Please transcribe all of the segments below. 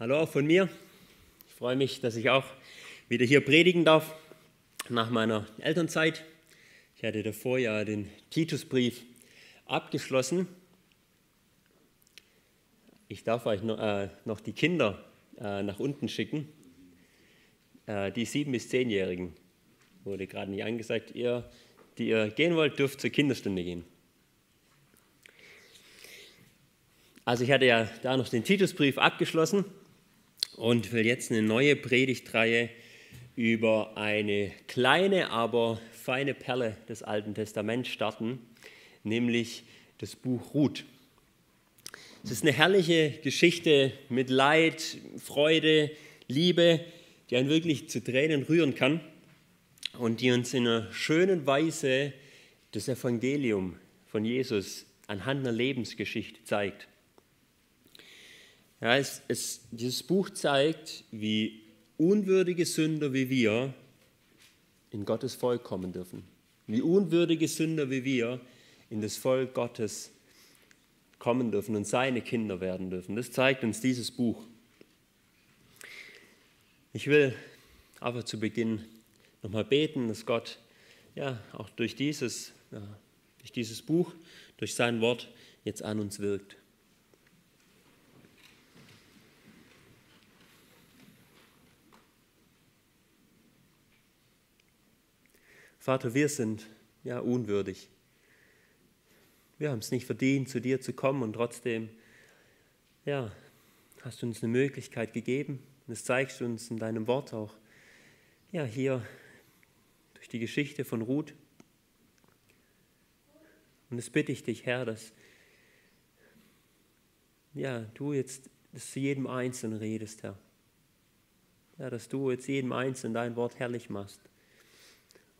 Hallo auch von mir. Ich freue mich, dass ich auch wieder hier predigen darf nach meiner Elternzeit. Ich hatte davor ja den Titusbrief abgeschlossen. Ich darf euch noch, äh, noch die Kinder äh, nach unten schicken. Äh, die sieben- bis zehnjährigen wurde gerade nicht angesagt. Ihr, die ihr gehen wollt, dürft zur Kinderstunde gehen. Also ich hatte ja da noch den Titusbrief abgeschlossen und will jetzt eine neue Predigtreihe über eine kleine, aber feine Perle des Alten Testaments starten, nämlich das Buch Ruth. Es ist eine herrliche Geschichte mit Leid, Freude, Liebe, die einen wirklich zu Tränen rühren kann und die uns in einer schönen Weise das Evangelium von Jesus anhand einer Lebensgeschichte zeigt. Ja, es, es, dieses Buch zeigt, wie unwürdige Sünder wie wir in Gottes Volk kommen dürfen. Wie unwürdige Sünder wie wir in das Volk Gottes kommen dürfen und seine Kinder werden dürfen. Das zeigt uns dieses Buch. Ich will aber zu Beginn nochmal beten, dass Gott ja auch durch dieses, ja, durch dieses Buch, durch sein Wort jetzt an uns wirkt. Vater, wir sind ja unwürdig. Wir haben es nicht verdient, zu dir zu kommen und trotzdem, ja, hast du uns eine Möglichkeit gegeben. Und das zeigst du uns in deinem Wort auch. Ja, hier durch die Geschichte von Ruth. Und das bitte ich dich, Herr, dass ja, du jetzt dass zu jedem Einzelnen redest, Herr. Ja, dass du jetzt jedem Einzelnen dein Wort herrlich machst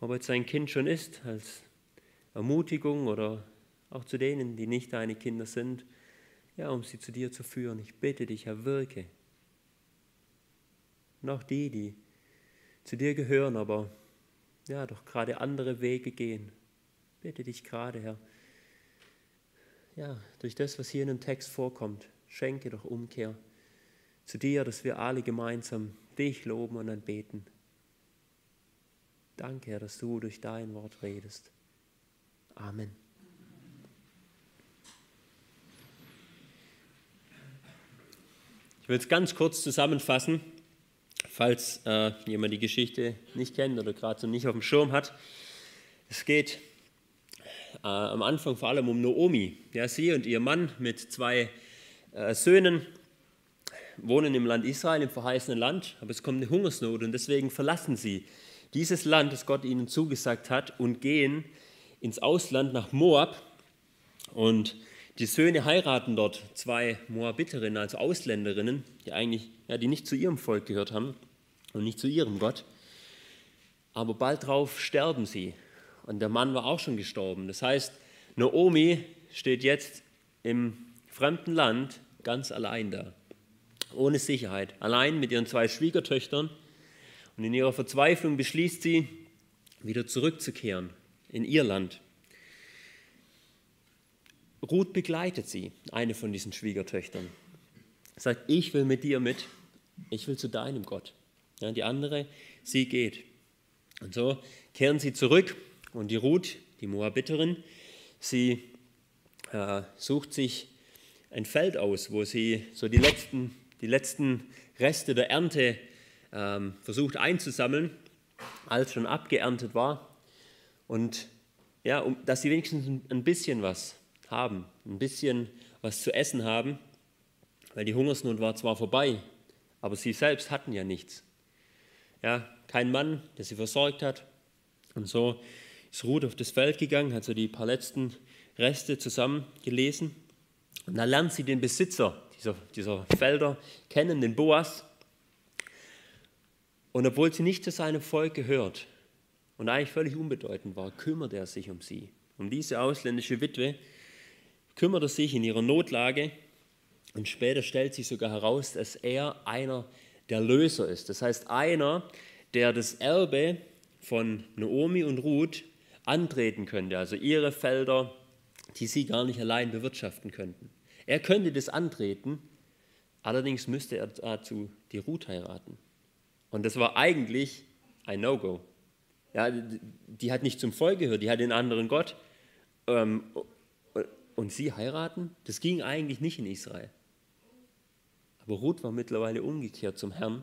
ob jetzt ein Kind schon ist, als Ermutigung oder auch zu denen, die nicht deine Kinder sind, ja, um sie zu dir zu führen. Ich bitte dich, Herr, wirke. Und auch die, die zu dir gehören, aber ja, doch gerade andere Wege gehen. Bitte dich gerade, Herr, ja, durch das, was hier in dem Text vorkommt, schenke doch Umkehr zu dir, dass wir alle gemeinsam dich loben und anbeten. Danke, Herr, dass du durch dein Wort redest. Amen. Ich will es ganz kurz zusammenfassen, falls äh, jemand die Geschichte nicht kennt oder gerade so nicht auf dem Schirm hat. Es geht äh, am Anfang vor allem um Naomi. Ja, sie und ihr Mann mit zwei äh, Söhnen wohnen im Land Israel, im verheißenen Land, aber es kommt eine Hungersnot und deswegen verlassen sie dieses Land, das Gott ihnen zugesagt hat, und gehen ins Ausland nach Moab. Und die Söhne heiraten dort zwei Moabiterinnen, also Ausländerinnen, die eigentlich, ja, die nicht zu ihrem Volk gehört haben und nicht zu ihrem Gott. Aber bald darauf sterben sie. Und der Mann war auch schon gestorben. Das heißt, Naomi steht jetzt im fremden Land ganz allein da, ohne Sicherheit, allein mit ihren zwei Schwiegertöchtern und in ihrer Verzweiflung beschließt sie, wieder zurückzukehren in ihr Land. Ruth begleitet sie, eine von diesen Schwiegertöchtern. Sagt, ich will mit dir mit, ich will zu deinem Gott. Ja, die andere, sie geht. Und so kehren sie zurück und die Ruth, die Moabiterin, sie äh, sucht sich ein Feld aus, wo sie so die letzten, die letzten Reste der Ernte ähm, versucht einzusammeln, als schon abgeerntet war. Und ja, um, dass sie wenigstens ein bisschen was haben, ein bisschen was zu essen haben, weil die Hungersnot war zwar vorbei, aber sie selbst hatten ja nichts. Ja, kein Mann, der sie versorgt hat. Und so ist Ruth auf das Feld gegangen, hat so die paar letzten Reste zusammengelesen. Und da lernt sie den Besitzer dieser, dieser Felder kennen, den Boas. Und obwohl sie nicht zu seinem Volk gehört und eigentlich völlig unbedeutend war, kümmert er sich um sie. Um diese ausländische Witwe kümmert er sich in ihrer Notlage und später stellt sich sogar heraus, dass er einer der Löser ist. Das heißt, einer, der das Erbe von Naomi und Ruth antreten könnte, also ihre Felder, die sie gar nicht allein bewirtschaften könnten. Er könnte das antreten, Allerdings müsste er dazu die Ruth heiraten. Und das war eigentlich ein No-Go. Ja, die hat nicht zum Volk gehört, die hat den anderen Gott. Ähm, und sie heiraten, das ging eigentlich nicht in Israel. Aber Ruth war mittlerweile umgekehrt zum Herrn.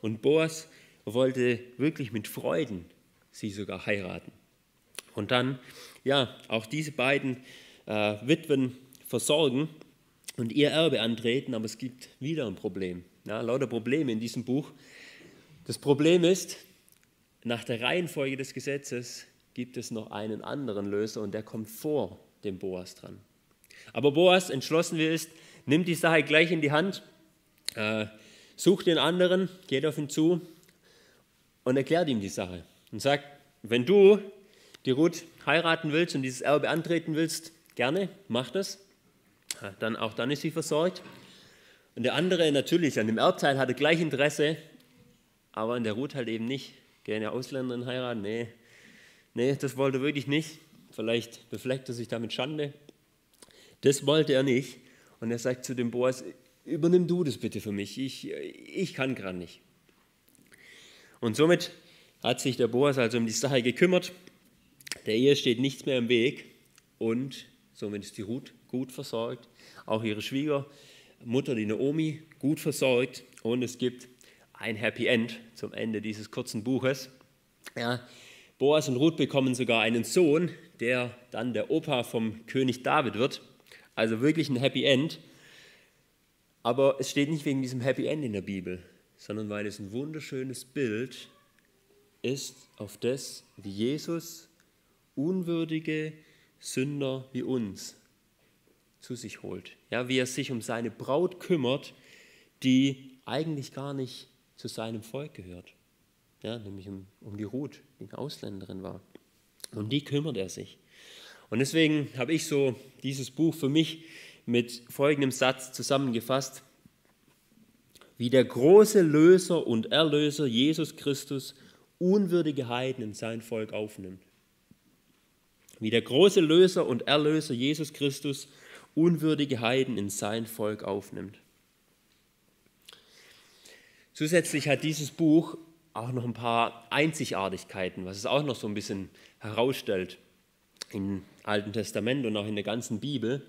Und Boas wollte wirklich mit Freuden sie sogar heiraten. Und dann, ja, auch diese beiden äh, Witwen versorgen und ihr Erbe antreten, aber es gibt wieder ein Problem. Ja, lauter Probleme in diesem Buch. Das Problem ist, nach der Reihenfolge des Gesetzes gibt es noch einen anderen Löser und der kommt vor dem Boas dran. Aber Boas, entschlossen wie er ist, nimmt die Sache gleich in die Hand, äh, sucht den anderen, geht auf ihn zu und erklärt ihm die Sache und sagt, wenn du die Ruth heiraten willst und dieses Erbe antreten willst, gerne, mach das. Dann, auch dann ist sie versorgt. Und der andere natürlich, an dem Erbteil hatte gleich Interesse, aber an der Ruth halt eben nicht. Gerne Ausländerin heiraten, nee, nee, das wollte er wirklich nicht. Vielleicht befleckt er sich damit Schande. Das wollte er nicht. Und er sagt zu dem Boas, übernimm du das bitte für mich, ich, ich kann gerade nicht. Und somit hat sich der Boas also um die Sache gekümmert. Der Ehe steht nichts mehr im Weg und somit ist die Ruth gut versorgt. Auch ihre Schwiegermutter, die Naomi, gut versorgt. Und es gibt ein Happy End zum Ende dieses kurzen Buches. Ja, Boas und Ruth bekommen sogar einen Sohn, der dann der Opa vom König David wird. Also wirklich ein Happy End. Aber es steht nicht wegen diesem Happy End in der Bibel, sondern weil es ein wunderschönes Bild ist auf das, wie Jesus unwürdige Sünder wie uns zu sich holt. Ja, wie er sich um seine Braut kümmert, die eigentlich gar nicht zu seinem Volk gehört. Ja, nämlich um, um die Ruth, die eine Ausländerin war. Um die kümmert er sich. Und deswegen habe ich so dieses Buch für mich mit folgendem Satz zusammengefasst. Wie der große Löser und Erlöser Jesus Christus unwürdige Heiden in sein Volk aufnimmt. Wie der große Löser und Erlöser Jesus Christus unwürdige Heiden in sein Volk aufnimmt. Zusätzlich hat dieses Buch auch noch ein paar Einzigartigkeiten, was es auch noch so ein bisschen herausstellt im Alten Testament und auch in der ganzen Bibel.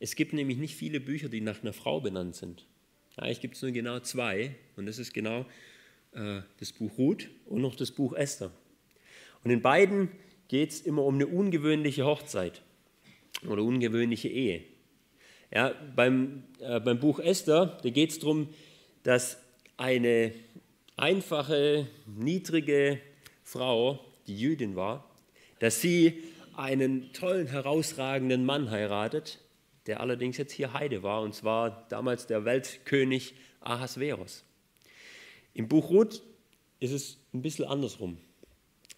Es gibt nämlich nicht viele Bücher, die nach einer Frau benannt sind. Eigentlich gibt es nur genau zwei und das ist genau äh, das Buch Ruth und noch das Buch Esther. Und in beiden geht es immer um eine ungewöhnliche Hochzeit oder ungewöhnliche Ehe. Ja, beim, äh, beim Buch Esther, da geht es darum, dass eine einfache, niedrige Frau, die Jüdin war, dass sie einen tollen, herausragenden Mann heiratet, der allerdings jetzt hier Heide war, und zwar damals der Weltkönig Ahasveros. Im Buch Ruth ist es ein bisschen andersrum.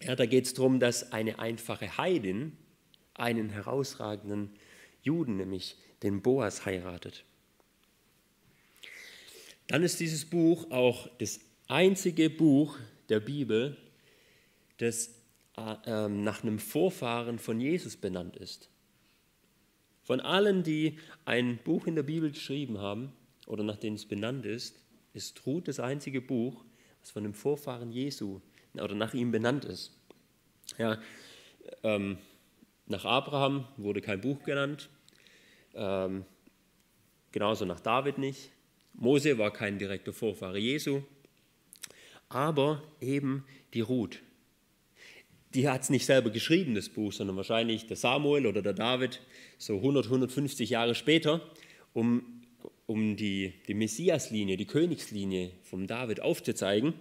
Ja, da geht es darum, dass eine einfache Heidin einen herausragenden Juden, nämlich den Boas, heiratet. Dann ist dieses Buch auch das einzige Buch der Bibel, das äh, nach einem Vorfahren von Jesus benannt ist. Von allen, die ein Buch in der Bibel geschrieben haben oder nach denen es benannt ist, ist Ruth das einzige Buch, was von einem Vorfahren Jesu oder nach ihm benannt ist. Ja, ähm, nach Abraham wurde kein Buch genannt, ähm, genauso nach David nicht, Mose war kein direkter Vorfahre Jesu, aber eben die Ruth. Die hat es nicht selber geschrieben, das Buch, sondern wahrscheinlich der Samuel oder der David, so 100, 150 Jahre später, um, um die, die Messiaslinie, die Königslinie vom David aufzuzeigen.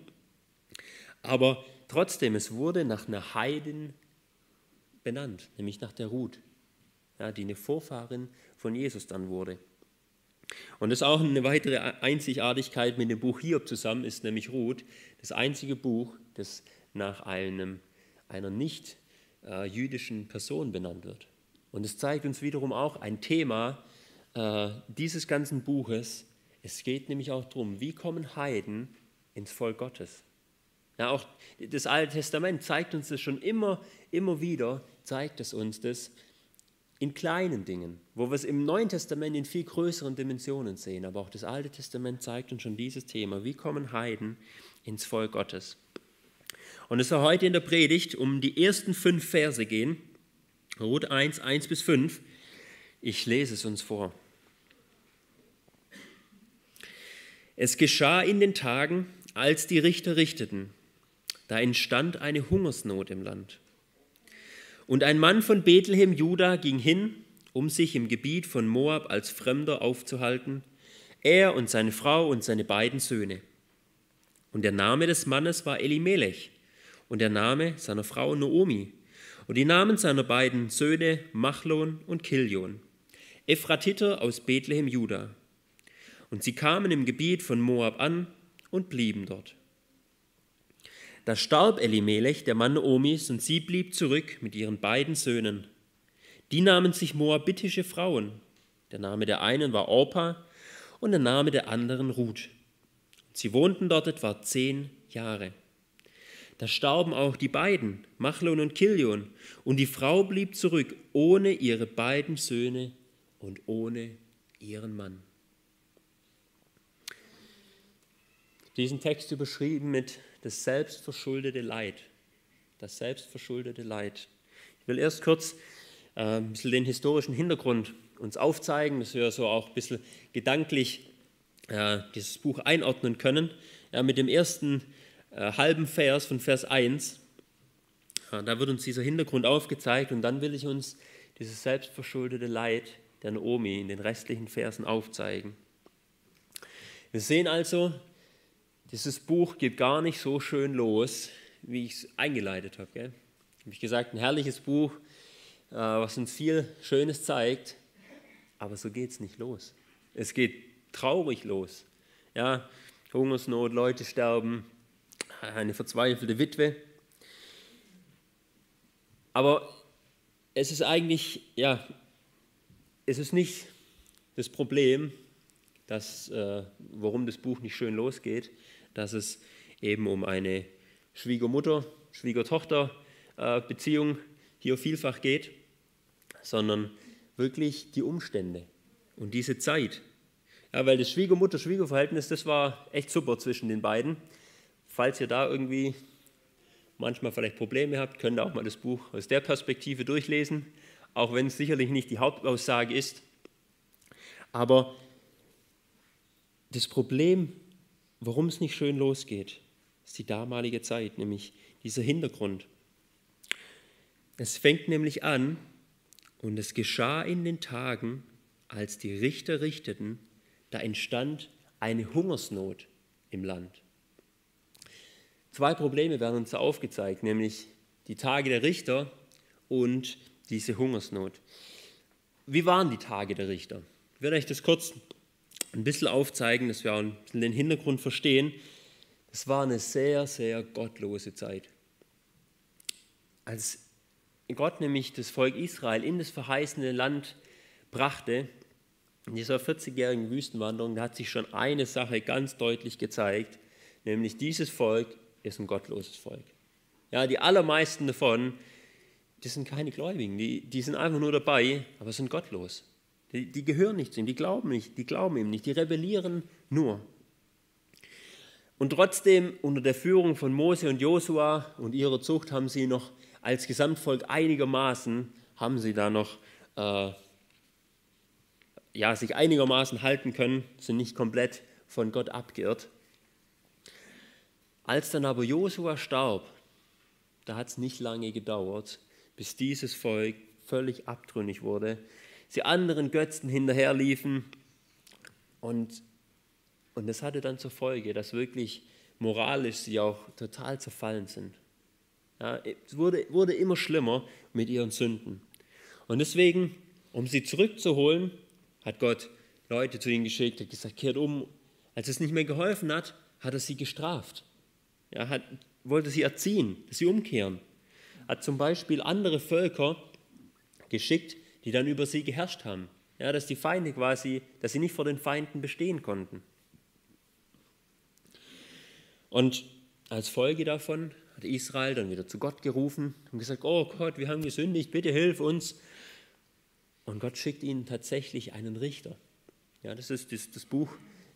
Aber trotzdem, es wurde nach einer Heiden benannt, nämlich nach der Ruth, ja, die eine Vorfahrin von Jesus dann wurde. Und das ist auch eine weitere Einzigartigkeit mit dem Buch Hiob zusammen, ist nämlich Ruth das einzige Buch, das nach einem, einer nicht äh, jüdischen Person benannt wird. Und es zeigt uns wiederum auch ein Thema äh, dieses ganzen Buches. Es geht nämlich auch darum, wie kommen Heiden ins Volk Gottes. Ja, auch das Alte Testament zeigt uns das schon immer, immer wieder, zeigt es uns das, in kleinen Dingen, wo wir es im Neuen Testament in viel größeren Dimensionen sehen. Aber auch das Alte Testament zeigt uns schon dieses Thema. Wie kommen Heiden ins Volk Gottes? Und es soll heute in der Predigt um die ersten fünf Verse gehen. Ruth 1, 1 bis 5. Ich lese es uns vor. Es geschah in den Tagen, als die Richter richteten, da entstand eine Hungersnot im Land. Und ein Mann von Bethlehem, Juda, ging hin, um sich im Gebiet von Moab als Fremder aufzuhalten, er und seine Frau und seine beiden Söhne. Und der Name des Mannes war Elimelech und der Name seiner Frau Noomi und die Namen seiner beiden Söhne Machlon und Kilion, Ephratiter aus Bethlehem, Juda. Und sie kamen im Gebiet von Moab an und blieben dort. Da starb Elimelech, der Mann Omis, und sie blieb zurück mit ihren beiden Söhnen. Die nahmen sich moabitische Frauen. Der Name der einen war Orpa und der Name der anderen Ruth. Sie wohnten dort etwa zehn Jahre. Da starben auch die beiden, Machlon und Kilion, und die Frau blieb zurück ohne ihre beiden Söhne und ohne ihren Mann. Diesen Text überschrieben mit das selbstverschuldete Leid. Das selbstverschuldete Leid. Ich will erst kurz äh, ein bisschen den historischen Hintergrund uns aufzeigen, dass wir so auch ein bisschen gedanklich äh, dieses Buch einordnen können. Ja, mit dem ersten äh, halben Vers von Vers 1, da wird uns dieser Hintergrund aufgezeigt und dann will ich uns dieses selbstverschuldete Leid der Naomi in den restlichen Versen aufzeigen. Wir sehen also, dieses Buch geht gar nicht so schön los, wie ich es eingeleitet habe. Gell? Habe ich gesagt, ein herrliches Buch, äh, was uns viel Schönes zeigt, aber so geht es nicht los. Es geht traurig los. Ja, Hungersnot, Leute sterben, eine verzweifelte Witwe. Aber es ist eigentlich, ja, es ist nicht das Problem, dass, äh, warum das Buch nicht schön losgeht, dass es eben um eine Schwiegermutter, Schwiegertochter-Beziehung hier vielfach geht, sondern wirklich die Umstände und diese Zeit. Ja, weil das Schwiegermutter-Schwiegerverhältnis, das war echt super zwischen den beiden. Falls ihr da irgendwie manchmal vielleicht Probleme habt, könnt ihr auch mal das Buch aus der Perspektive durchlesen, auch wenn es sicherlich nicht die Hauptaussage ist. Aber das Problem warum es nicht schön losgeht, ist die damalige Zeit, nämlich dieser Hintergrund. Es fängt nämlich an, und es geschah in den Tagen, als die Richter richteten, da entstand eine Hungersnot im Land. Zwei Probleme werden uns aufgezeigt, nämlich die Tage der Richter und diese Hungersnot. Wie waren die Tage der Richter? Ich werde euch das kurz ein bisschen aufzeigen, dass wir auch ein bisschen den Hintergrund verstehen. Das war eine sehr, sehr gottlose Zeit. Als Gott nämlich das Volk Israel in das verheißene Land brachte, in dieser 40-jährigen Wüstenwanderung, da hat sich schon eine Sache ganz deutlich gezeigt, nämlich dieses Volk ist ein gottloses Volk. Ja, die allermeisten davon, die sind keine Gläubigen, die, die sind einfach nur dabei, aber sind gottlos. Die, die gehören nicht zu ihm, die glauben nicht, die glauben ihm nicht, die rebellieren nur. Und trotzdem, unter der Führung von Mose und Josua und ihrer Zucht, haben sie noch als Gesamtvolk einigermaßen, haben sie da noch, äh, ja, sich einigermaßen halten können, sind nicht komplett von Gott abgeirrt. Als dann aber Josua starb, da hat es nicht lange gedauert, bis dieses Volk völlig abtrünnig wurde sie anderen Götzen hinterherliefen. Und, und das hatte dann zur Folge, dass wirklich moralisch sie auch total zerfallen sind. Ja, es wurde, wurde immer schlimmer mit ihren Sünden. Und deswegen, um sie zurückzuholen, hat Gott Leute zu ihnen geschickt, hat gesagt, kehrt um. Als es nicht mehr geholfen hat, hat er sie gestraft. Er hat, wollte sie erziehen, dass sie umkehren. Hat zum Beispiel andere Völker geschickt, die dann über sie geherrscht haben. Ja, dass die Feinde quasi, dass sie nicht vor den Feinden bestehen konnten. Und als Folge davon hat Israel dann wieder zu Gott gerufen und gesagt, oh Gott, wir haben gesündigt, bitte hilf uns. Und Gott schickt ihnen tatsächlich einen Richter. Ja, das ist das, das Buch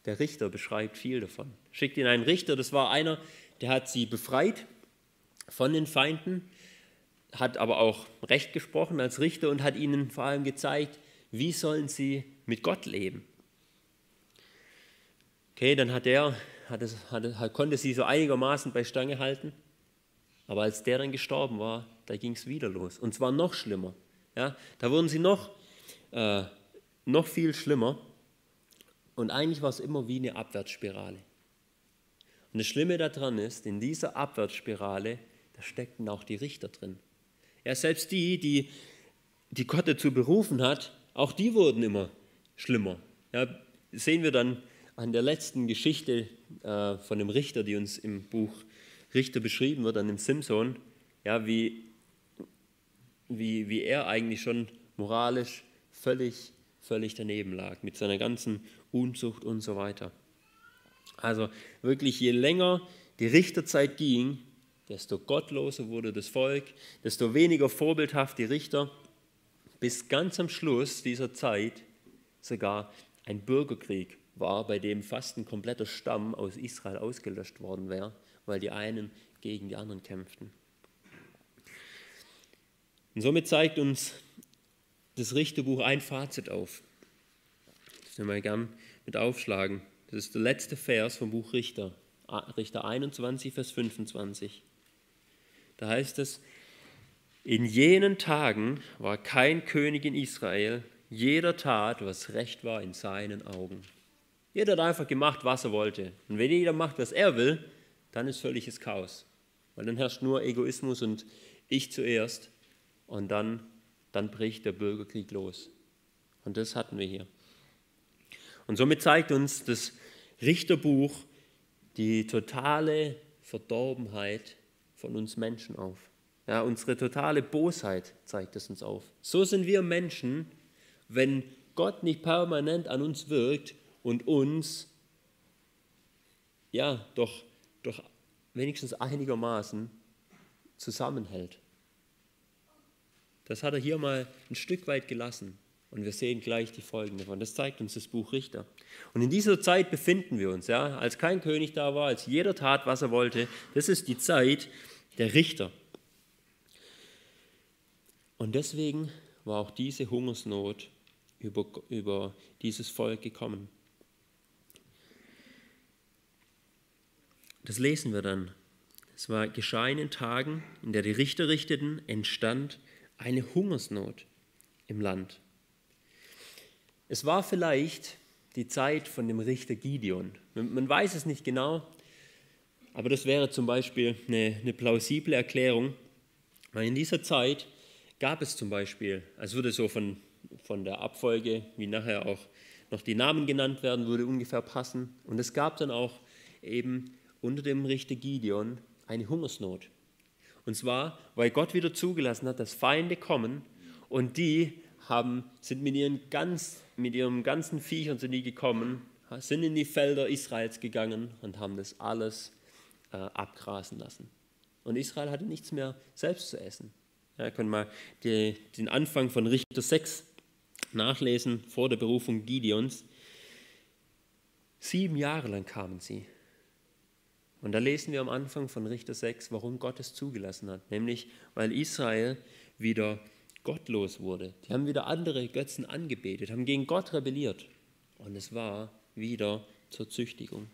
der Richter, beschreibt viel davon. Schickt ihnen einen Richter, das war einer, der hat sie befreit von den Feinden, hat aber auch Recht gesprochen als Richter und hat ihnen vor allem gezeigt, wie sollen sie mit Gott leben. Okay, dann hat er, hat es, hat, konnte sie so einigermaßen bei Stange halten, aber als der dann gestorben war, da ging es wieder los. Und zwar noch schlimmer. Ja, da wurden sie noch, äh, noch viel schlimmer. Und eigentlich war es immer wie eine Abwärtsspirale. Und das Schlimme daran ist, in dieser Abwärtsspirale, da steckten auch die Richter drin. Ja, selbst die, die, die Gott dazu berufen hat, auch die wurden immer schlimmer. Ja, sehen wir dann an der letzten Geschichte äh, von dem Richter, die uns im Buch Richter beschrieben wird, an dem Simson, ja, wie, wie, wie er eigentlich schon moralisch völlig, völlig daneben lag, mit seiner ganzen Unzucht und so weiter. Also wirklich, je länger die Richterzeit ging, desto gottloser wurde das Volk, desto weniger vorbildhaft die Richter, bis ganz am Schluss dieser Zeit sogar ein Bürgerkrieg war, bei dem fast ein kompletter Stamm aus Israel ausgelöscht worden wäre, weil die einen gegen die anderen kämpften. Und somit zeigt uns das Richterbuch ein Fazit auf. Das wir mal gern mit aufschlagen. Das ist der letzte Vers vom Buch Richter, Richter 21, Vers 25. Da heißt es, in jenen Tagen war kein König in Israel, jeder tat, was recht war in seinen Augen. Jeder hat einfach gemacht, was er wollte. Und wenn jeder macht, was er will, dann ist völliges Chaos. Weil dann herrscht nur Egoismus und ich zuerst. Und dann, dann bricht der Bürgerkrieg los. Und das hatten wir hier. Und somit zeigt uns das Richterbuch die totale Verdorbenheit von uns Menschen auf. Ja, unsere totale Bosheit zeigt es uns auf. So sind wir Menschen, wenn Gott nicht permanent an uns wirkt und uns ja doch, doch wenigstens einigermaßen zusammenhält. Das hat er hier mal ein Stück weit gelassen. Und wir sehen gleich die Folgen davon. Das zeigt uns das Buch Richter. Und in dieser Zeit befinden wir uns, ja, als kein König da war, als jeder tat, was er wollte. Das ist die Zeit der Richter. Und deswegen war auch diese Hungersnot über, über dieses Volk gekommen. Das lesen wir dann. Es war geschah in Tagen, in der die Richter richteten, entstand eine Hungersnot im Land. Es war vielleicht die Zeit von dem Richter Gideon. Man weiß es nicht genau, aber das wäre zum Beispiel eine, eine plausible Erklärung, weil in dieser Zeit gab es zum Beispiel, als würde so von, von der Abfolge, wie nachher auch noch die Namen genannt werden, würde ungefähr passen. Und es gab dann auch eben unter dem Richter Gideon eine Hungersnot. Und zwar, weil Gott wieder zugelassen hat, dass Feinde kommen und die haben, sind mit, ihren ganz, mit ihrem ganzen Viechern sind die gekommen, sind in die Felder Israels gegangen und haben das alles äh, abgrasen lassen. Und Israel hatte nichts mehr selbst zu essen. Ja, können mal die, den Anfang von Richter 6 nachlesen, vor der Berufung Gideons. Sieben Jahre lang kamen sie. Und da lesen wir am Anfang von Richter 6, warum Gott es zugelassen hat. Nämlich, weil Israel wieder gottlos wurde. Die haben wieder andere Götzen angebetet, haben gegen Gott rebelliert. Und es war wieder zur Züchtigung.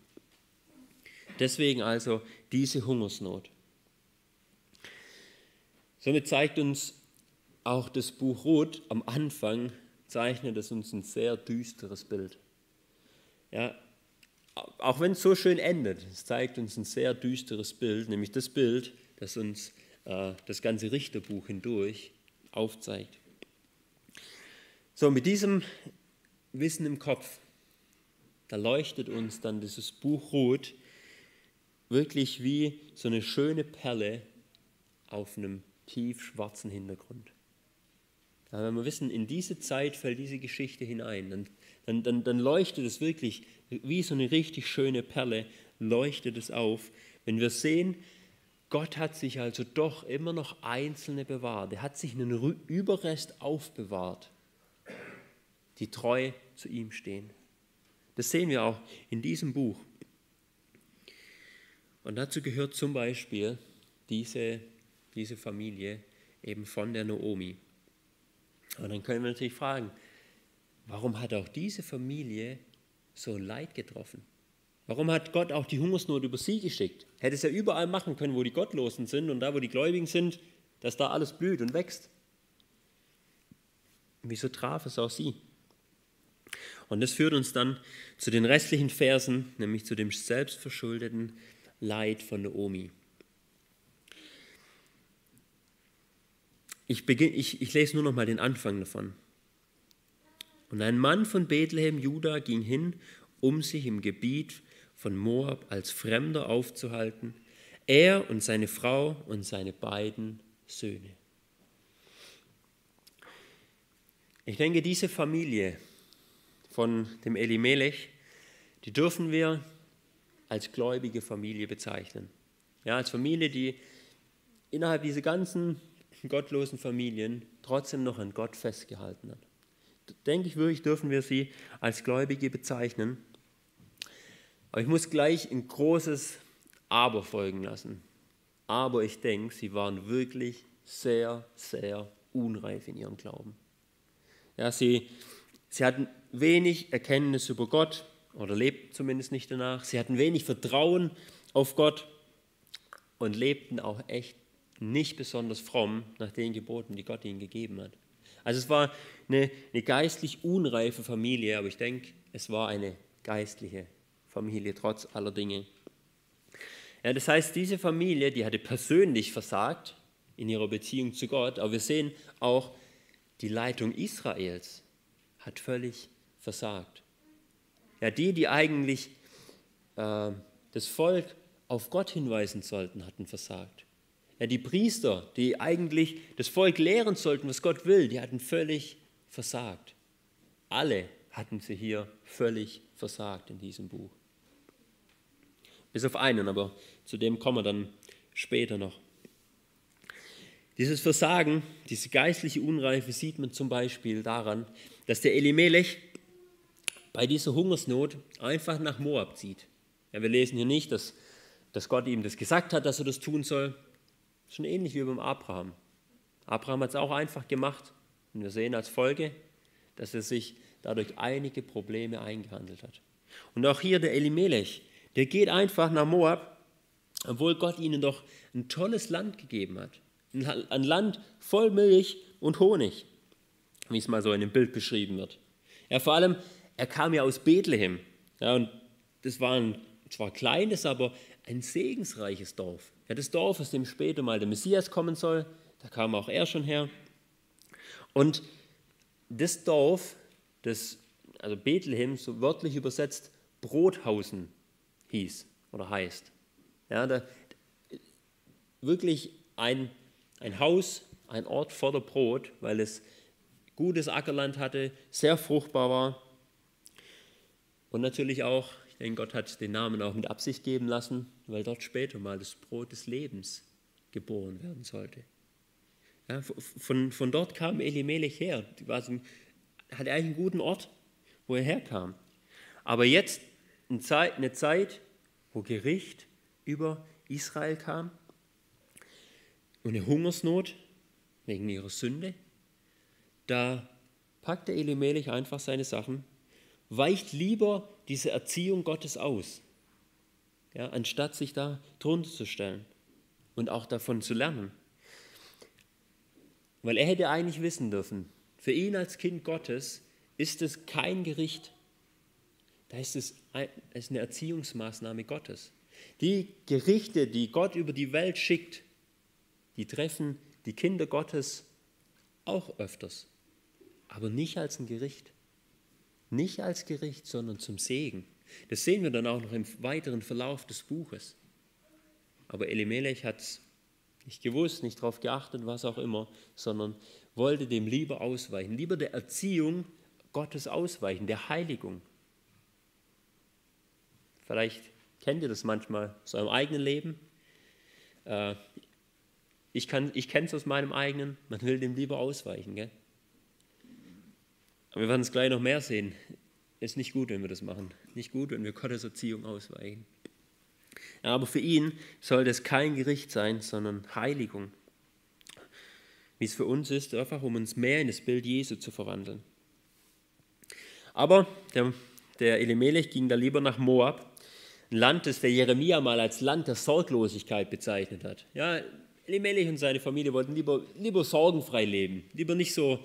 Deswegen also diese Hungersnot. Somit zeigt uns auch das Buch Ruth am Anfang, zeichnet es uns ein sehr düsteres Bild. Ja, auch wenn es so schön endet, es zeigt uns ein sehr düsteres Bild, nämlich das Bild, das uns äh, das ganze Richterbuch hindurch aufzeigt. So, mit diesem Wissen im Kopf, da leuchtet uns dann dieses Buch Ruth wirklich wie so eine schöne Perle auf einem tiefschwarzen Hintergrund. Ja, wenn wir wissen, in diese Zeit fällt diese Geschichte hinein, dann, dann, dann, dann leuchtet es wirklich wie so eine richtig schöne Perle, leuchtet es auf, wenn wir sehen, Gott hat sich also doch immer noch Einzelne bewahrt. Er hat sich einen Überrest aufbewahrt die treu zu ihm stehen. Das sehen wir auch in diesem Buch. Und dazu gehört zum Beispiel diese, diese Familie eben von der Naomi. Und dann können wir natürlich fragen, warum hat auch diese Familie so Leid getroffen? Warum hat Gott auch die Hungersnot über sie geschickt? Hätte es ja überall machen können, wo die Gottlosen sind und da, wo die Gläubigen sind, dass da alles blüht und wächst. Wieso traf es auch sie? Und das führt uns dann zu den restlichen Versen, nämlich zu dem selbstverschuldeten Leid von Naomi. Ich, beginn, ich, ich lese nur noch mal den Anfang davon. Und ein Mann von Bethlehem, Juda, ging hin, um sich im Gebiet von Moab als Fremder aufzuhalten, er und seine Frau und seine beiden Söhne. Ich denke, diese Familie von dem Elimelech, die dürfen wir als gläubige Familie bezeichnen. Ja, als Familie, die innerhalb dieser ganzen gottlosen Familien trotzdem noch an Gott festgehalten hat. Denke ich wirklich, dürfen wir sie als Gläubige bezeichnen. Aber ich muss gleich ein großes Aber folgen lassen. Aber ich denke, sie waren wirklich sehr, sehr unreif in ihrem Glauben. Ja, sie, sie hatten wenig Erkenntnis über Gott oder lebten zumindest nicht danach. Sie hatten wenig Vertrauen auf Gott und lebten auch echt nicht besonders fromm nach den Geboten, die Gott ihnen gegeben hat. Also es war eine, eine geistlich unreife Familie, aber ich denke, es war eine geistliche Familie trotz aller Dinge. Ja, das heißt, diese Familie, die hatte persönlich versagt in ihrer Beziehung zu Gott, aber wir sehen auch, die Leitung Israels hat völlig versagt. Ja, die, die eigentlich äh, das Volk auf Gott hinweisen sollten, hatten versagt. Ja, die Priester, die eigentlich das Volk lehren sollten, was Gott will, die hatten völlig versagt. Alle hatten sie hier völlig versagt in diesem Buch. Bis auf einen, aber zu dem kommen wir dann später noch. Dieses Versagen, diese geistliche Unreife sieht man zum Beispiel daran, dass der Elimelech bei dieser Hungersnot einfach nach Moab zieht. Ja, wir lesen hier nicht, dass, dass Gott ihm das gesagt hat, dass er das tun soll. Schon ähnlich wie beim Abraham. Abraham hat es auch einfach gemacht. Und wir sehen als Folge, dass er sich dadurch einige Probleme eingehandelt hat. Und auch hier der Elimelech, der geht einfach nach Moab, obwohl Gott ihnen doch ein tolles Land gegeben hat. Ein Land voll Milch und Honig, wie es mal so in dem Bild beschrieben wird. Ja, vor allem, er kam ja aus Bethlehem. Ja, und das war ein zwar kleines, aber ein segensreiches Dorf. Ja, das Dorf, aus dem später mal der Messias kommen soll, da kam auch er schon her. Und das Dorf, das, also Bethlehem, so wörtlich übersetzt, Brothausen hieß oder heißt. Ja, da, wirklich ein ein Haus, ein Ort voller Brot, weil es gutes Ackerland hatte, sehr fruchtbar war. Und natürlich auch, ich denke, Gott hat den Namen auch mit Absicht geben lassen, weil dort später mal das Brot des Lebens geboren werden sollte. Ja, von, von dort kam Elimelech her. War so, hatte eigentlich einen guten Ort, wo er herkam. Aber jetzt eine Zeit, wo Gericht über Israel kam, und eine Hungersnot wegen ihrer Sünde, da packt der Elimelech einfach seine Sachen, weicht lieber diese Erziehung Gottes aus, ja, anstatt sich da drunter zu stellen und auch davon zu lernen. Weil er hätte eigentlich wissen dürfen, für ihn als Kind Gottes ist es kein Gericht. Da ist es eine Erziehungsmaßnahme Gottes. Die Gerichte, die Gott über die Welt schickt, die treffen die Kinder Gottes auch öfters, aber nicht als ein Gericht. Nicht als Gericht, sondern zum Segen. Das sehen wir dann auch noch im weiteren Verlauf des Buches. Aber Elimelech hat es nicht gewusst, nicht darauf geachtet, was auch immer, sondern wollte dem lieber ausweichen, lieber der Erziehung Gottes ausweichen, der Heiligung. Vielleicht kennt ihr das manchmal aus eurem eigenen Leben. Äh, ich, ich kenne es aus meinem eigenen, man will dem lieber ausweichen. Gell? Aber wir werden es gleich noch mehr sehen. Es ist nicht gut, wenn wir das machen. Nicht gut, wenn wir Gottes Erziehung ausweichen. Aber für ihn soll das kein Gericht sein, sondern Heiligung. Wie es für uns ist, einfach um uns mehr in das Bild Jesu zu verwandeln. Aber der, der Elimelech ging da lieber nach Moab, ein Land, das der Jeremia mal als Land der Sorglosigkeit bezeichnet hat. Ja, Elimelech und seine Familie wollten lieber, lieber sorgenfrei leben, lieber nicht so,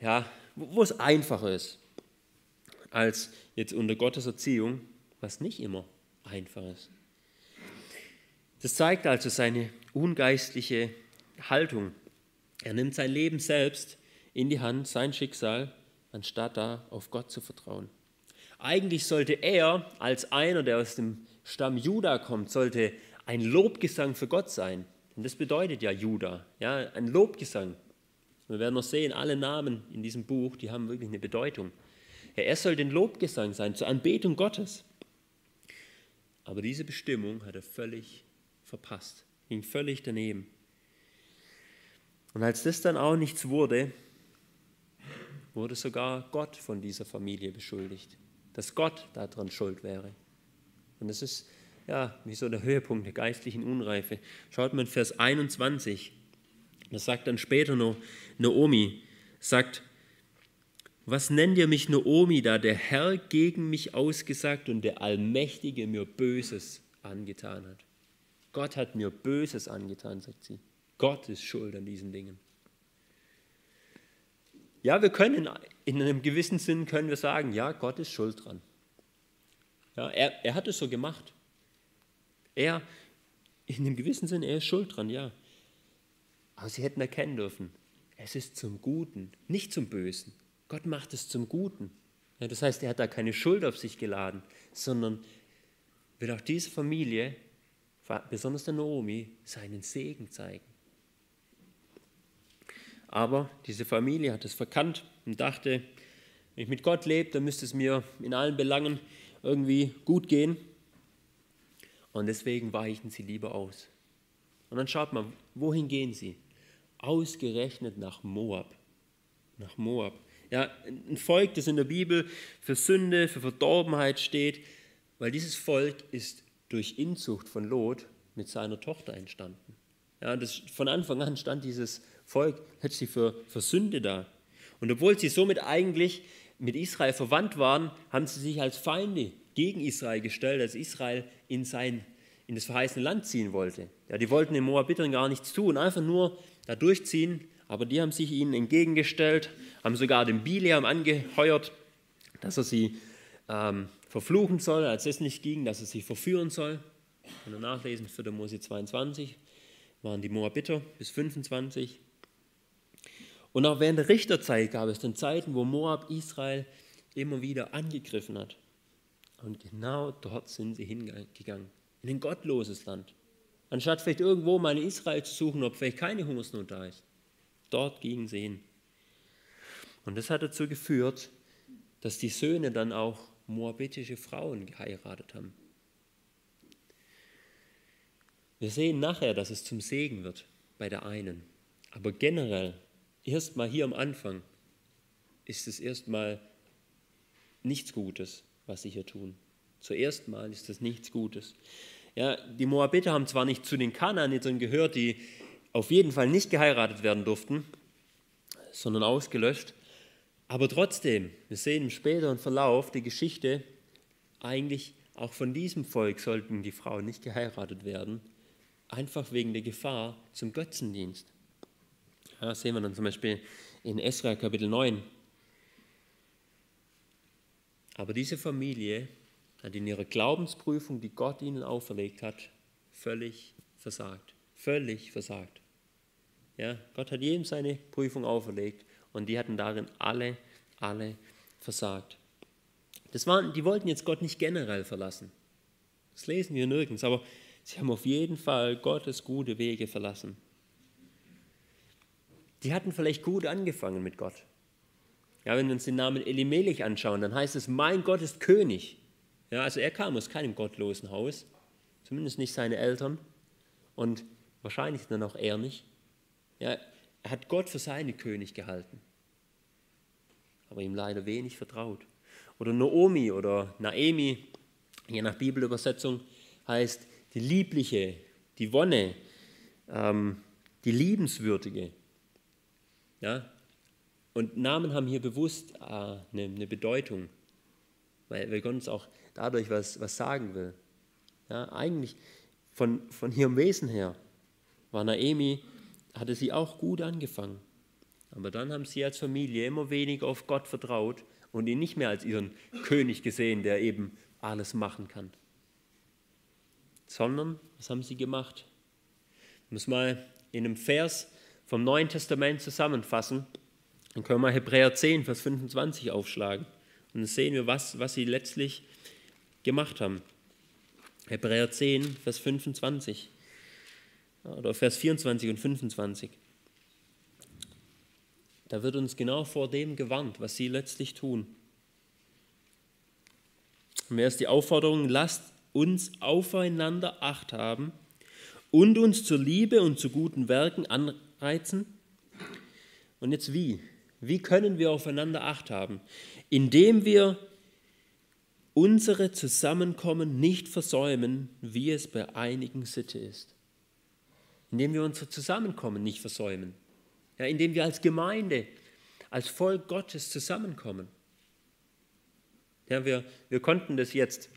ja, wo es einfacher ist, als jetzt unter Gottes Erziehung, was nicht immer einfach ist. Das zeigt also seine ungeistliche Haltung. Er nimmt sein Leben selbst in die Hand, sein Schicksal, anstatt da auf Gott zu vertrauen. Eigentlich sollte er als einer, der aus dem Stamm Juda kommt, sollte ein Lobgesang für Gott sein. Und das bedeutet ja Juda, ja, ein Lobgesang. Wir werden noch sehen, alle Namen in diesem Buch, die haben wirklich eine Bedeutung. Ja, er soll den Lobgesang sein zur Anbetung Gottes. Aber diese Bestimmung hat er völlig verpasst, ging völlig daneben. Und als das dann auch nichts wurde, wurde sogar Gott von dieser Familie beschuldigt, dass Gott daran schuld wäre. Und das ist ja wie so der Höhepunkt der geistlichen Unreife. Schaut mal in Vers 21, das sagt dann später noch Naomi, sagt, was nennt ihr mich Naomi, da der Herr gegen mich ausgesagt und der Allmächtige mir Böses angetan hat? Gott hat mir Böses angetan, sagt sie. Gott ist schuld an diesen Dingen. Ja, wir können in einem gewissen Sinn können wir sagen, ja, Gott ist schuld dran. Ja, er, er hat es so gemacht. Er, in einem gewissen Sinn, er ist schuld dran, ja. Aber sie hätten erkennen dürfen, es ist zum Guten, nicht zum Bösen. Gott macht es zum Guten. Ja, das heißt, er hat da keine Schuld auf sich geladen, sondern will auch diese Familie, besonders der Naomi, seinen Segen zeigen. Aber diese Familie hat es verkannt und dachte, wenn ich mit Gott lebe, dann müsste es mir in allen Belangen irgendwie gut gehen. Und deswegen weichen sie lieber aus. Und dann schaut man, wohin gehen sie? Ausgerechnet nach Moab. Nach Moab. Ja, ein Volk, das in der Bibel für Sünde, für Verdorbenheit steht, weil dieses Volk ist durch Inzucht von Lot mit seiner Tochter entstanden. Ja, das, von Anfang an stand dieses Volk plötzlich für, für Sünde da. Und obwohl sie somit eigentlich mit Israel verwandt waren, haben sie sich als Feinde gegen Israel gestellt, als Israel in, sein, in das verheißene Land ziehen wollte. Ja, die wollten den Moabitern gar nichts tun, einfach nur da durchziehen, aber die haben sich ihnen entgegengestellt, haben sogar den Bileam angeheuert, dass er sie ähm, verfluchen soll, als es nicht ging, dass er sie verführen soll. Wenn ihr nachlesen, 4. Mose 22 waren die Moabiter bis 25. Und auch während der Richterzeit gab es dann Zeiten, wo Moab Israel immer wieder angegriffen hat. Und genau dort sind sie hingegangen, in ein gottloses Land. Anstatt vielleicht irgendwo mal in Israel zu suchen, ob vielleicht keine Hungersnot da ist. Dort gingen sie hin. Und das hat dazu geführt, dass die Söhne dann auch moabitische Frauen geheiratet haben. Wir sehen nachher, dass es zum Segen wird bei der einen. Aber generell, erstmal hier am Anfang, ist es erstmal nichts Gutes, was sie hier tun. Zuerst mal ist es nichts Gutes. Ja, die Moabiter haben zwar nicht zu den Kanaanitern gehört, die auf jeden Fall nicht geheiratet werden durften, sondern ausgelöscht, aber trotzdem, wir sehen im späteren Verlauf der Geschichte, eigentlich auch von diesem Volk sollten die Frauen nicht geheiratet werden, einfach wegen der Gefahr zum Götzendienst. Ja, das sehen wir dann zum Beispiel in Esra Kapitel 9. Aber diese Familie hat in ihrer Glaubensprüfung, die Gott ihnen auferlegt hat, völlig versagt. Völlig versagt. Ja, Gott hat jedem seine Prüfung auferlegt und die hatten darin alle, alle versagt. Das waren, die wollten jetzt Gott nicht generell verlassen. Das lesen wir nirgends, aber Sie haben auf jeden Fall Gottes gute Wege verlassen. Die hatten vielleicht gut angefangen mit Gott. Ja, wenn wir uns den Namen Elimelech anschauen, dann heißt es, mein Gott ist König. Ja, also er kam aus keinem gottlosen Haus, zumindest nicht seine Eltern und wahrscheinlich dann auch er nicht. Ja, er hat Gott für seinen König gehalten. aber ihm leider wenig vertraut. Oder Naomi oder Naemi, je nach Bibelübersetzung, heißt die Liebliche, die Wonne, ähm, die Liebenswürdige. Ja? Und Namen haben hier bewusst äh, eine, eine, Bedeutung, weil, weil Gott uns auch dadurch was, was sagen will. Ja, eigentlich von, von ihrem Wesen her war Naemi, hatte sie auch gut angefangen. Aber dann haben sie als Familie immer weniger auf Gott vertraut und ihn nicht mehr als ihren König gesehen, der eben alles machen kann. Sondern, was haben sie gemacht? Ich muss mal in einem Vers vom Neuen Testament zusammenfassen. Dann können wir Hebräer 10, Vers 25 aufschlagen. Und dann sehen wir, was, was sie letztlich gemacht haben. Hebräer 10, Vers 25. Oder Vers 24 und 25. Da wird uns genau vor dem gewarnt, was sie letztlich tun. Und wer ist die Aufforderung? Lasst uns aufeinander Acht haben und uns zur Liebe und zu guten Werken anreizen. Und jetzt wie? Wie können wir aufeinander Acht haben? Indem wir unsere Zusammenkommen nicht versäumen, wie es bei einigen Sitte ist. Indem wir unsere Zusammenkommen nicht versäumen ja, indem wir als Gemeinde, als Volk Gottes zusammenkommen. Ja, wir, wir konnten das jetzt,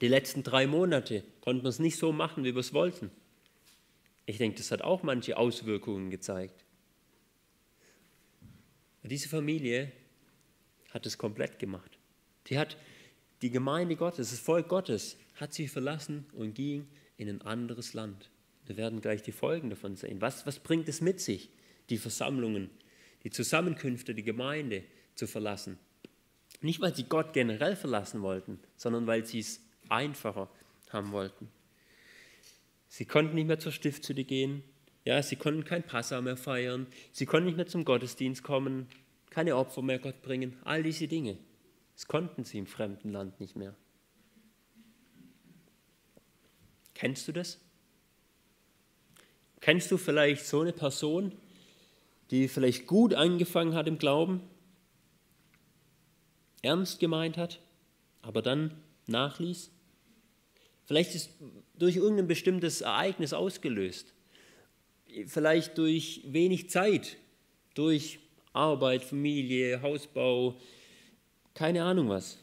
die letzten drei Monate, konnten wir es nicht so machen, wie wir es wollten. Ich denke, das hat auch manche Auswirkungen gezeigt. Diese Familie hat es komplett gemacht. Die hat die Gemeinde Gottes, das Volk Gottes, hat sie verlassen und ging in ein anderes Land. Wir werden gleich die Folgen davon sehen. Was, was bringt es mit sich? die Versammlungen, die Zusammenkünfte, die Gemeinde zu verlassen. Nicht, weil sie Gott generell verlassen wollten, sondern weil sie es einfacher haben wollten. Sie konnten nicht mehr zur Stiftshütte gehen, ja, sie konnten kein Passa mehr feiern, sie konnten nicht mehr zum Gottesdienst kommen, keine Opfer mehr Gott bringen, all diese Dinge. Das konnten sie im fremden Land nicht mehr. Kennst du das? Kennst du vielleicht so eine Person, die vielleicht gut angefangen hat im Glauben, ernst gemeint hat, aber dann nachließ? Vielleicht ist durch irgendein bestimmtes Ereignis ausgelöst. Vielleicht durch wenig Zeit, durch Arbeit, Familie, Hausbau, keine Ahnung was.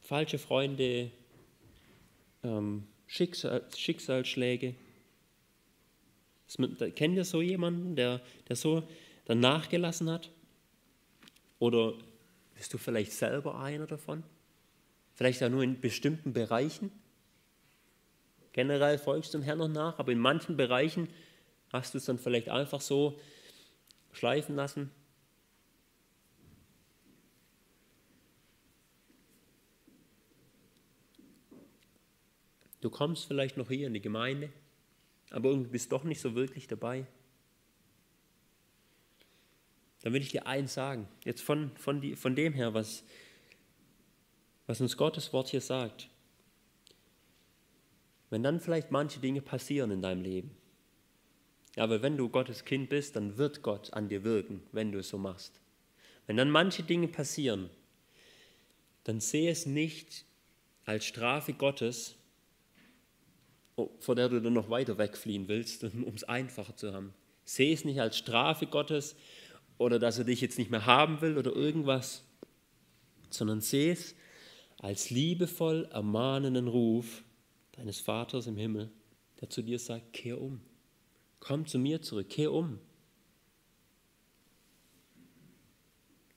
Falsche Freunde, ähm, Schicksal, Schicksalsschläge. Kennt ihr so jemanden, der, der so dann nachgelassen hat? Oder bist du vielleicht selber einer davon? Vielleicht auch nur in bestimmten Bereichen? Generell folgst du dem Herrn noch nach, aber in manchen Bereichen hast du es dann vielleicht einfach so schleifen lassen. Du kommst vielleicht noch hier in die Gemeinde, aber irgendwie bist doch nicht so wirklich dabei, dann will ich dir eins sagen, jetzt von, von, die, von dem her, was, was uns Gottes Wort hier sagt. Wenn dann vielleicht manche Dinge passieren in deinem Leben, aber wenn du Gottes Kind bist, dann wird Gott an dir wirken, wenn du es so machst. Wenn dann manche Dinge passieren, dann sehe es nicht als Strafe Gottes, vor der du dann noch weiter wegfliehen willst, um es einfacher zu haben. Sehe es nicht als Strafe Gottes oder dass er dich jetzt nicht mehr haben will oder irgendwas, sondern sehe es als liebevoll ermahnenden Ruf deines Vaters im Himmel, der zu dir sagt, kehr um, komm zu mir zurück, kehr um.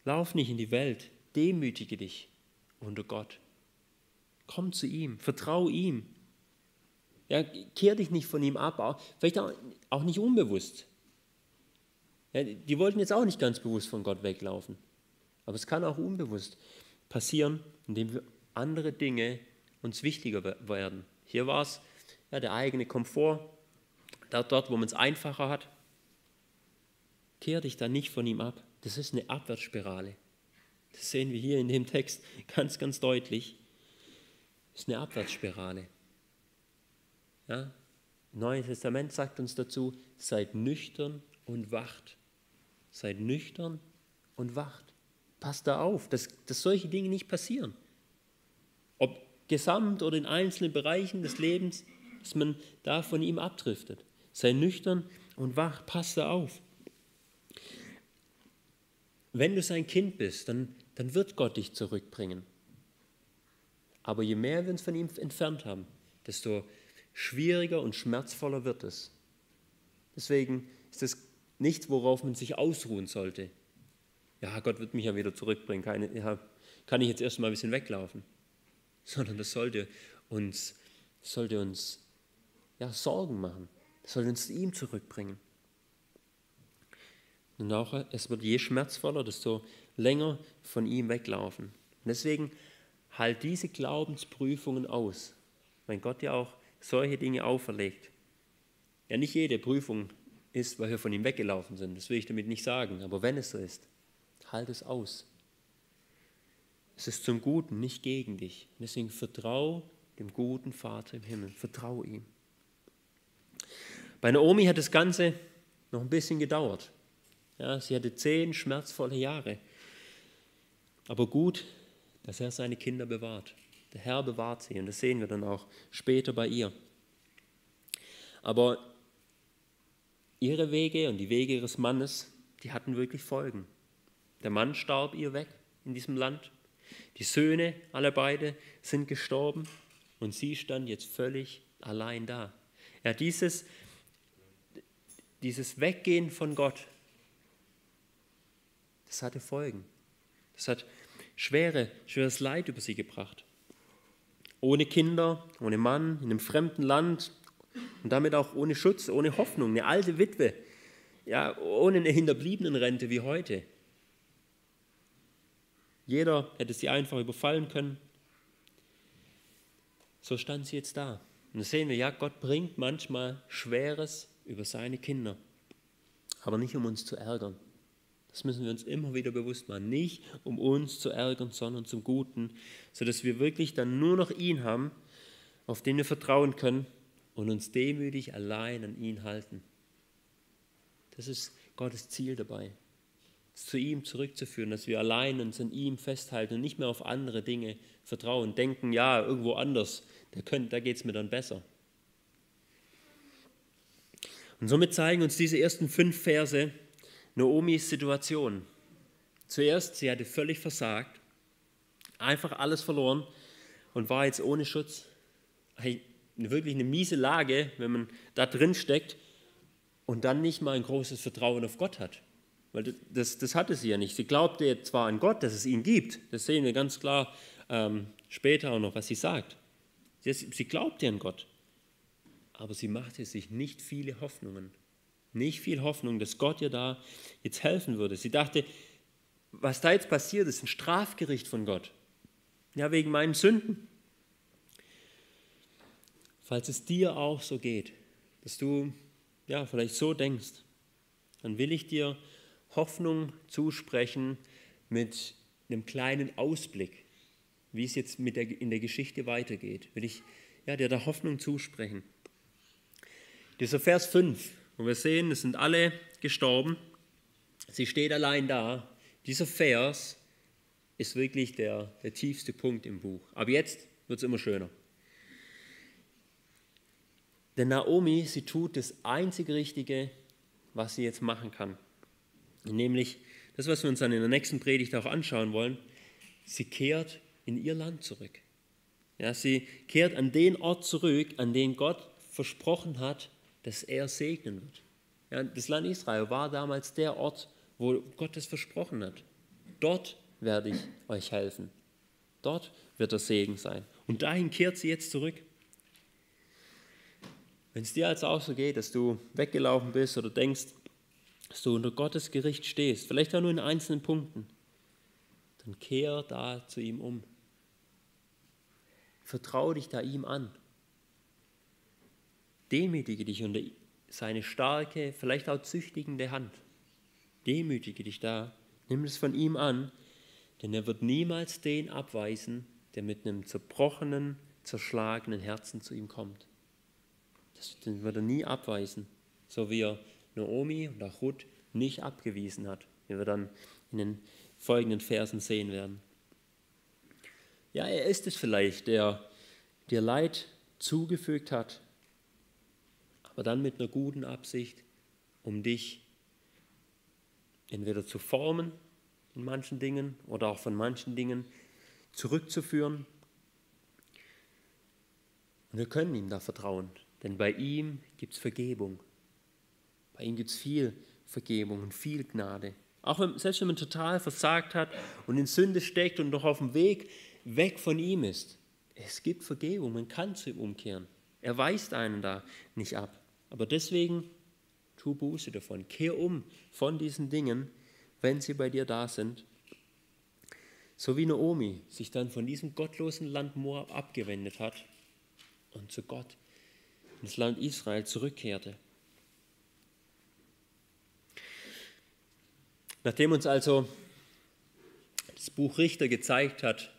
Lauf nicht in die Welt, demütige dich unter Gott. Komm zu ihm, vertrau ihm, ja, kehr dich nicht von ihm ab, vielleicht auch nicht unbewusst. Ja, die wollten jetzt auch nicht ganz bewusst von Gott weglaufen. Aber es kann auch unbewusst passieren, indem wir andere Dinge uns wichtiger werden. Hier war es ja, der eigene Komfort, dort, wo man es einfacher hat. Kehr dich da nicht von ihm ab. Das ist eine Abwärtsspirale. Das sehen wir hier in dem Text ganz, ganz deutlich. Das ist eine Abwärtsspirale. Ja? Neues Testament sagt uns dazu, seid nüchtern und wacht. seid nüchtern und wacht. Passt da auf, dass, dass solche Dinge nicht passieren. Ob gesamt oder in einzelnen Bereichen des Lebens, dass man da von ihm abdriftet. Sei nüchtern und wach, pass da auf. Wenn du sein Kind bist, dann, dann wird Gott dich zurückbringen. Aber je mehr wir uns von ihm entfernt haben, desto schwieriger und schmerzvoller wird es. Deswegen ist es nichts, worauf man sich ausruhen sollte. Ja, Gott wird mich ja wieder zurückbringen, Keine, ja, kann ich jetzt erstmal ein bisschen weglaufen. Sondern das sollte uns, sollte uns ja, Sorgen machen. Das sollte uns zu ihm zurückbringen. Und auch es wird je schmerzvoller, desto länger von ihm weglaufen. Deswegen halt diese Glaubensprüfungen aus, weil Gott ja auch solche Dinge auferlegt. Ja, nicht jede Prüfung ist, weil wir von ihm weggelaufen sind, das will ich damit nicht sagen, aber wenn es so ist, halt es aus. Es ist zum Guten, nicht gegen dich. Deswegen vertrau dem guten Vater im Himmel, vertrau ihm. Bei Naomi hat das Ganze noch ein bisschen gedauert. Ja, sie hatte zehn schmerzvolle Jahre. Aber gut, dass er seine Kinder bewahrt. Der Herr bewahrt sie und das sehen wir dann auch später bei ihr. Aber ihre Wege und die Wege ihres Mannes, die hatten wirklich Folgen. Der Mann starb ihr weg in diesem Land. Die Söhne, alle beide, sind gestorben und sie stand jetzt völlig allein da. Ja, dieses, dieses Weggehen von Gott, das hatte Folgen. Das hat schwere, schweres Leid über sie gebracht. Ohne Kinder, ohne Mann, in einem fremden Land und damit auch ohne Schutz, ohne Hoffnung, eine alte Witwe, ja, ohne eine Hinterbliebenenrente wie heute. Jeder hätte sie einfach überfallen können. So stand sie jetzt da. Und da sehen wir, ja, Gott bringt manchmal Schweres über seine Kinder, aber nicht um uns zu ärgern. Das müssen wir uns immer wieder bewusst machen. Nicht um uns zu ärgern, sondern zum Guten, sodass wir wirklich dann nur noch ihn haben, auf den wir vertrauen können und uns demütig allein an ihn halten. Das ist Gottes Ziel dabei, zu ihm zurückzuführen, dass wir allein uns an ihm festhalten und nicht mehr auf andere Dinge vertrauen, denken, ja, irgendwo anders, da, da geht es mir dann besser. Und somit zeigen uns diese ersten fünf Verse, Naomis Situation. Zuerst, sie hatte völlig versagt, einfach alles verloren und war jetzt ohne Schutz. Wirklich eine miese Lage, wenn man da drin steckt und dann nicht mal ein großes Vertrauen auf Gott hat. Weil das, das hatte sie ja nicht. Sie glaubte zwar an Gott, dass es ihn gibt, das sehen wir ganz klar ähm, später auch noch, was sie sagt. Sie, sie glaubte an Gott, aber sie machte sich nicht viele Hoffnungen. Nicht viel Hoffnung, dass Gott ihr da jetzt helfen würde. Sie dachte, was da jetzt passiert, ist ein Strafgericht von Gott. Ja, wegen meinen Sünden. Falls es dir auch so geht, dass du ja vielleicht so denkst, dann will ich dir Hoffnung zusprechen mit einem kleinen Ausblick, wie es jetzt mit der, in der Geschichte weitergeht. Will ich ja, dir da Hoffnung zusprechen. Dieser Vers 5, und wir sehen, es sind alle gestorben. Sie steht allein da. Dieser Vers ist wirklich der, der tiefste Punkt im Buch. Aber jetzt wird es immer schöner. Denn Naomi, sie tut das einzig Richtige, was sie jetzt machen kann. Nämlich das, was wir uns dann in der nächsten Predigt auch anschauen wollen. Sie kehrt in ihr Land zurück. Ja, sie kehrt an den Ort zurück, an den Gott versprochen hat, dass er segnen wird. Ja, das Land Israel war damals der Ort, wo Gott es versprochen hat. Dort werde ich euch helfen. Dort wird der Segen sein. Und dahin kehrt sie jetzt zurück. Wenn es dir also auch so geht, dass du weggelaufen bist oder denkst, dass du unter Gottes Gericht stehst, vielleicht auch nur in einzelnen Punkten, dann kehr da zu ihm um. Vertraue dich da ihm an. Demütige dich unter seine starke, vielleicht auch züchtigende Hand. Demütige dich da, nimm es von ihm an, denn er wird niemals den abweisen, der mit einem zerbrochenen, zerschlagenen Herzen zu ihm kommt. Das, wird er nie abweisen, so wie er Naomi und auch Ruth nicht abgewiesen hat, wie wir dann in den folgenden Versen sehen werden. Ja, er ist es vielleicht, der dir Leid zugefügt hat, aber dann mit einer guten Absicht, um dich entweder zu formen in manchen Dingen oder auch von manchen Dingen zurückzuführen. Und wir können ihm da vertrauen, denn bei ihm gibt es Vergebung. Bei ihm gibt es viel Vergebung und viel Gnade. Auch wenn, selbst wenn man total versagt hat und in Sünde steckt und noch auf dem Weg weg von ihm ist, es gibt Vergebung, man kann zu ihm umkehren. Er weist einen da nicht ab. Aber deswegen tu Buße davon. Kehr um von diesen Dingen, wenn sie bei dir da sind. So wie Naomi sich dann von diesem gottlosen Land Moab abgewendet hat und zu Gott ins Land Israel zurückkehrte. Nachdem uns also das Buch Richter gezeigt hat,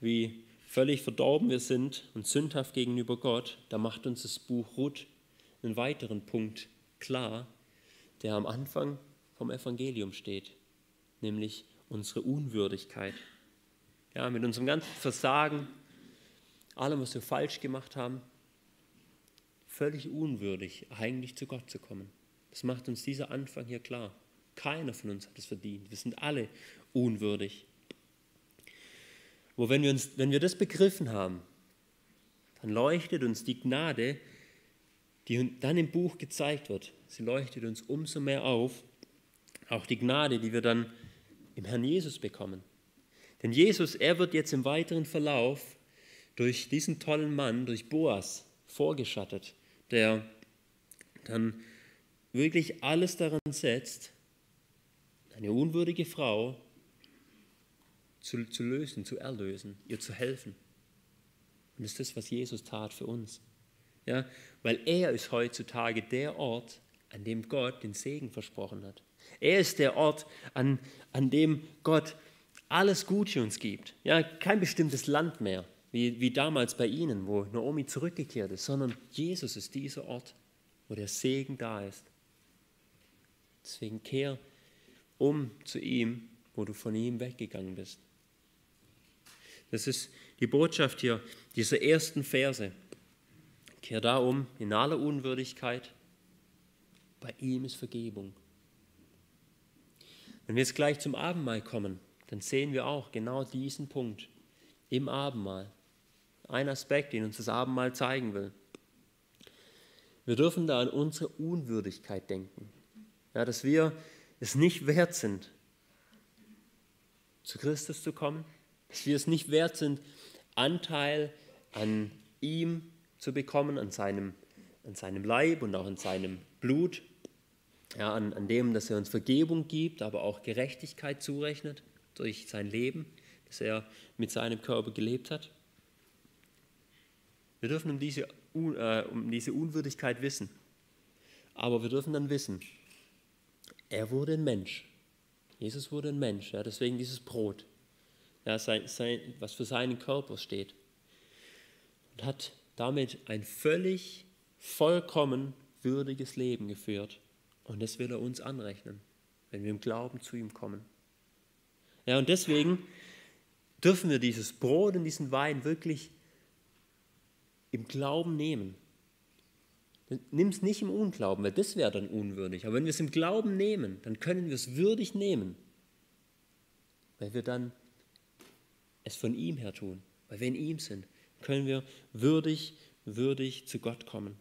wie völlig verdorben wir sind und sündhaft gegenüber Gott, da macht uns das Buch Ruth einen weiteren Punkt klar, der am Anfang vom Evangelium steht, nämlich unsere Unwürdigkeit. Ja, mit unserem ganzen Versagen, allem, was wir falsch gemacht haben, völlig unwürdig, eigentlich zu Gott zu kommen. Das macht uns dieser Anfang hier klar. Keiner von uns hat es verdient. Wir sind alle unwürdig. Wo wenn wir, uns, wenn wir das begriffen haben, dann leuchtet uns die Gnade, die dann im Buch gezeigt wird, sie leuchtet uns umso mehr auf, auch die Gnade, die wir dann im Herrn Jesus bekommen. Denn Jesus, er wird jetzt im weiteren Verlauf durch diesen tollen Mann, durch Boas, vorgeschattet, der dann wirklich alles daran setzt, eine unwürdige Frau zu, zu lösen, zu erlösen, ihr zu helfen. Und das ist das, was Jesus tat für uns. Ja, weil er ist heutzutage der Ort, an dem Gott den Segen versprochen hat. Er ist der Ort, an, an dem Gott alles Gute uns gibt. Ja, kein bestimmtes Land mehr, wie, wie damals bei ihnen, wo Naomi zurückgekehrt ist, sondern Jesus ist dieser Ort, wo der Segen da ist. Deswegen kehr um zu ihm, wo du von ihm weggegangen bist. Das ist die Botschaft hier dieser ersten Verse. Kehr da um in aller Unwürdigkeit. Bei ihm ist Vergebung. Wenn wir jetzt gleich zum Abendmahl kommen, dann sehen wir auch genau diesen Punkt im Abendmahl. Ein Aspekt, den uns das Abendmahl zeigen will. Wir dürfen da an unsere Unwürdigkeit denken. Ja, dass wir es nicht wert sind, zu Christus zu kommen, dass wir es nicht wert sind, Anteil an ihm zu bekommen, an seinem, an seinem Leib und auch an seinem Blut, ja, an, an dem, dass er uns Vergebung gibt, aber auch Gerechtigkeit zurechnet durch sein Leben, das er mit seinem Körper gelebt hat. Wir dürfen um diese, äh, um diese Unwürdigkeit wissen, aber wir dürfen dann wissen, er wurde ein Mensch. Jesus wurde ein Mensch, ja, deswegen dieses Brot, ja, sein, sein, was für seinen Körper steht. Und hat damit ein völlig vollkommen würdiges Leben geführt. Und das will er uns anrechnen, wenn wir im Glauben zu ihm kommen. Ja, und deswegen dürfen wir dieses Brot und diesen Wein wirklich im Glauben nehmen. Nimm es nicht im Unglauben, weil das wäre dann unwürdig. Aber wenn wir es im Glauben nehmen, dann können wir es würdig nehmen, weil wir dann es von ihm her tun, weil wir in ihm sind können wir würdig, würdig zu Gott kommen.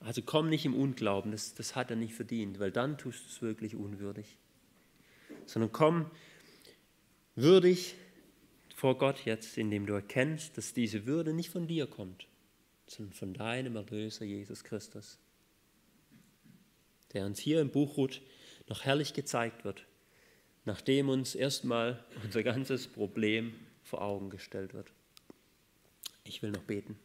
Also komm nicht im Unglauben, das, das hat er nicht verdient, weil dann tust du es wirklich unwürdig. Sondern komm würdig vor Gott jetzt, indem du erkennst, dass diese Würde nicht von dir kommt, sondern von deinem Erlöser Jesus Christus, der uns hier im Buch Ruth noch herrlich gezeigt wird, nachdem uns erstmal unser ganzes Problem vor Augen gestellt wird. Ich will noch beten.